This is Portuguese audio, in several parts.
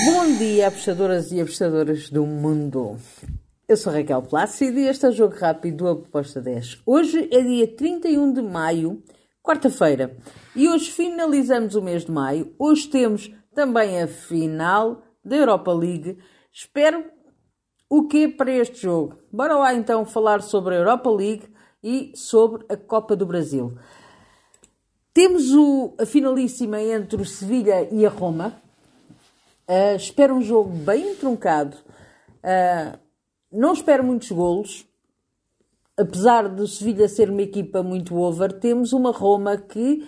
Bom dia, apostadoras e apostadoras do mundo. Eu sou Raquel Plácido e este é o Jogo Rápido do Aposta 10. Hoje é dia 31 de maio, quarta-feira, e hoje finalizamos o mês de maio. Hoje temos também a final da Europa League. Espero o que para este jogo? Bora lá então falar sobre a Europa League e sobre a Copa do Brasil. Temos o, a finalíssima entre o Sevilha e a Roma. Uh, espero um jogo bem truncado. Uh, não espero muitos golos. Apesar do Sevilha ser uma equipa muito over, temos uma Roma que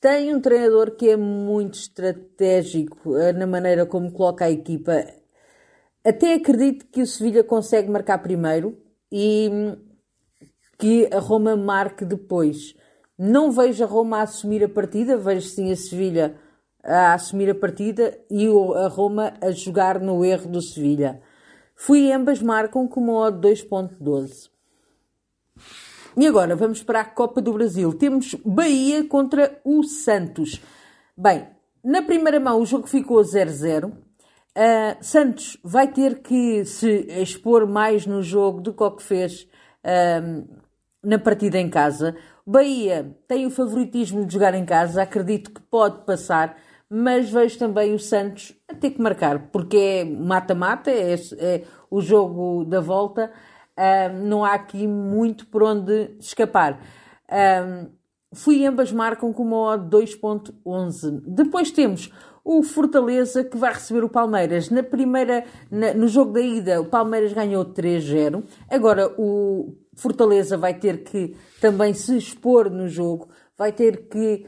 tem um treinador que é muito estratégico uh, na maneira como coloca a equipa. Até acredito que o Sevilha consegue marcar primeiro e hum, que a Roma marque depois. Não vejo a Roma a assumir a partida, vejo sim a Sevilha a assumir a partida e a Roma a jogar no erro do Sevilha. Fui ambas marcam com uma odd 2.12. E agora vamos para a Copa do Brasil. Temos Bahia contra o Santos. Bem, na primeira mão o jogo ficou 0-0. Uh, ah, Santos vai ter que se expor mais no jogo do que o que fez uh, na partida em casa. Bahia tem o favoritismo de jogar em casa, acredito que pode passar, mas vejo também o Santos a ter que marcar, porque é mata-mata, é, é, o jogo da volta, um, não há aqui muito por onde escapar. Um, fui ambas marcam com uma odd 2.11. Depois temos o Fortaleza que vai receber o Palmeiras. Na primeira, na, no jogo da ida, o Palmeiras ganhou 3-0. Agora o Fortaleza vai ter que também se expor no jogo, vai ter que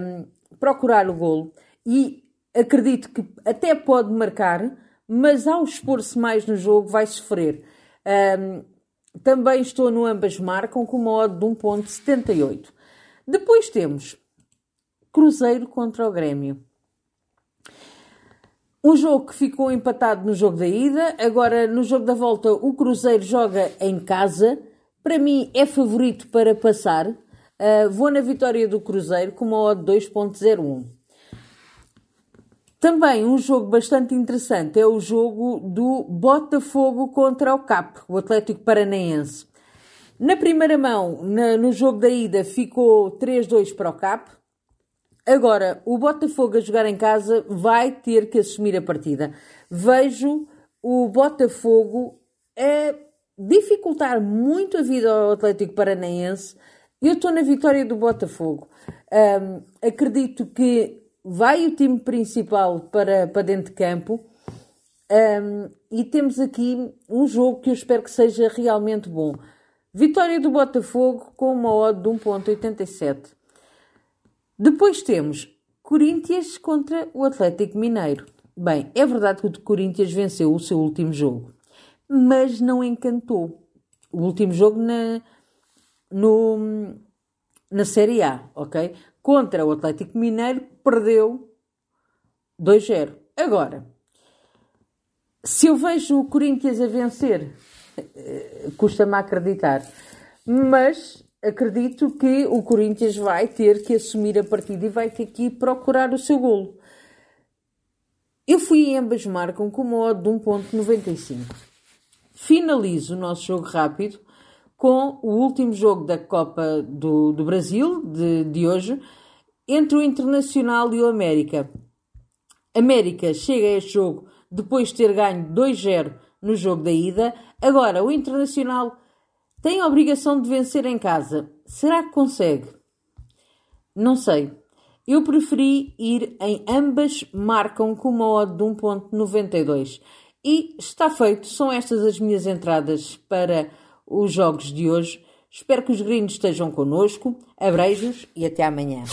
um, procurar o golo e acredito que até pode marcar, mas ao expor-se mais no jogo vai sofrer. Um, também estou no ambas marcam com uma odd de 1.78. Depois temos Cruzeiro contra o Grêmio. Um jogo que ficou empatado no jogo da ida, agora no jogo da volta o Cruzeiro joga em casa. Para mim é favorito para passar. Uh, vou na vitória do Cruzeiro com uma odd 2.01. Também um jogo bastante interessante é o jogo do Botafogo contra o CAP, o Atlético Paranaense. Na primeira mão, na, no jogo da ida, ficou 3-2 para o CAP. Agora, o Botafogo a jogar em casa vai ter que assumir a partida. Vejo o Botafogo a dificultar muito a vida ao Atlético Paranaense. Eu estou na vitória do Botafogo. Um, acredito que vai o time principal para, para dentro de campo. Um, e temos aqui um jogo que eu espero que seja realmente bom. Vitória do Botafogo com uma odd de 1.87. Depois temos Corinthians contra o Atlético Mineiro. Bem, é verdade que o Corinthians venceu o seu último jogo, mas não encantou. O último jogo na, no, na Série A, ok? Contra o Atlético Mineiro, perdeu 2-0. Agora, se eu vejo o Corinthians a vencer, eh, custa-me acreditar, mas acredito que o Corinthians vai ter que assumir a partida e vai ter que procurar o seu golo. Eu fui em ambas marcam com uma odd de 1.95. Finalizo o nosso jogo rápido com o último jogo da Copa do, do Brasil de, de hoje entre o Internacional e o América. América chega a este jogo depois de ter ganho 2-0 no jogo da ida. Agora, o Internacional tem a obrigação de vencer em casa. Será que consegue? Não sei. Eu preferi ir em ambas marcam com uma odd de 1.92. E está feito. São estas as minhas entradas para os jogos de hoje. Espero que os gringos estejam connosco. Abreijos e até amanhã.